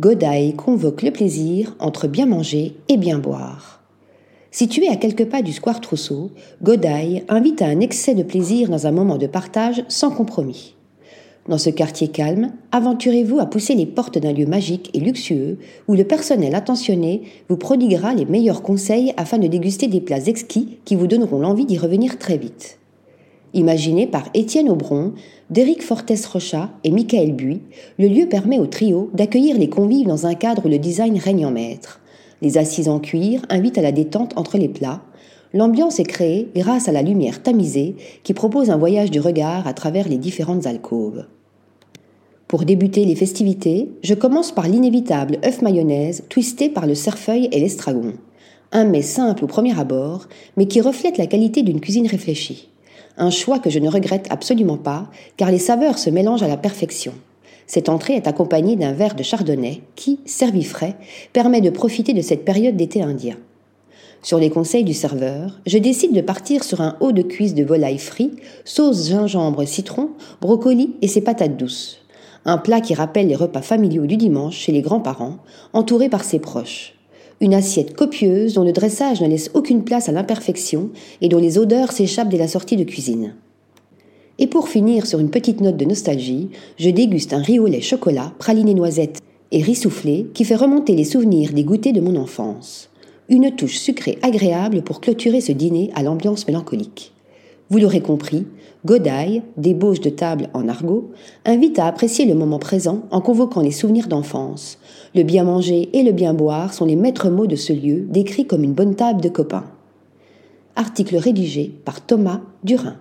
Godaï convoque le plaisir entre bien manger et bien boire. Situé à quelques pas du square Trousseau, Godaï invite à un excès de plaisir dans un moment de partage sans compromis. Dans ce quartier calme, aventurez-vous à pousser les portes d'un lieu magique et luxueux où le personnel attentionné vous prodiguera les meilleurs conseils afin de déguster des plats exquis qui vous donneront l'envie d'y revenir très vite. Imaginé par Étienne Aubron, Déric Fortes Rocha et Michael Buis, le lieu permet au trio d'accueillir les convives dans un cadre où le design règne en maître. Les assises en cuir invitent à la détente entre les plats. L'ambiance est créée grâce à la lumière tamisée qui propose un voyage du regard à travers les différentes alcôves. Pour débuter les festivités, je commence par l'inévitable œuf mayonnaise twisté par le cerfeuil et l'estragon. Un mets simple au premier abord, mais qui reflète la qualité d'une cuisine réfléchie. Un choix que je ne regrette absolument pas, car les saveurs se mélangent à la perfection. Cette entrée est accompagnée d'un verre de chardonnay qui, servi frais, permet de profiter de cette période d'été indien. Sur les conseils du serveur, je décide de partir sur un haut de cuisse de volaille frit, sauce gingembre citron, brocoli et ses patates douces un plat qui rappelle les repas familiaux du dimanche chez les grands-parents, entouré par ses proches. Une assiette copieuse dont le dressage ne laisse aucune place à l'imperfection et dont les odeurs s'échappent dès la sortie de cuisine. Et pour finir sur une petite note de nostalgie, je déguste un riz au lait chocolat, praliné noisette et riz soufflé qui fait remonter les souvenirs des goûters de mon enfance. Une touche sucrée agréable pour clôturer ce dîner à l'ambiance mélancolique. Vous l'aurez compris, Godaille, débauche de table en argot, invite à apprécier le moment présent en convoquant les souvenirs d'enfance. Le bien manger et le bien boire sont les maîtres mots de ce lieu, décrit comme une bonne table de copains. Article rédigé par Thomas Durin.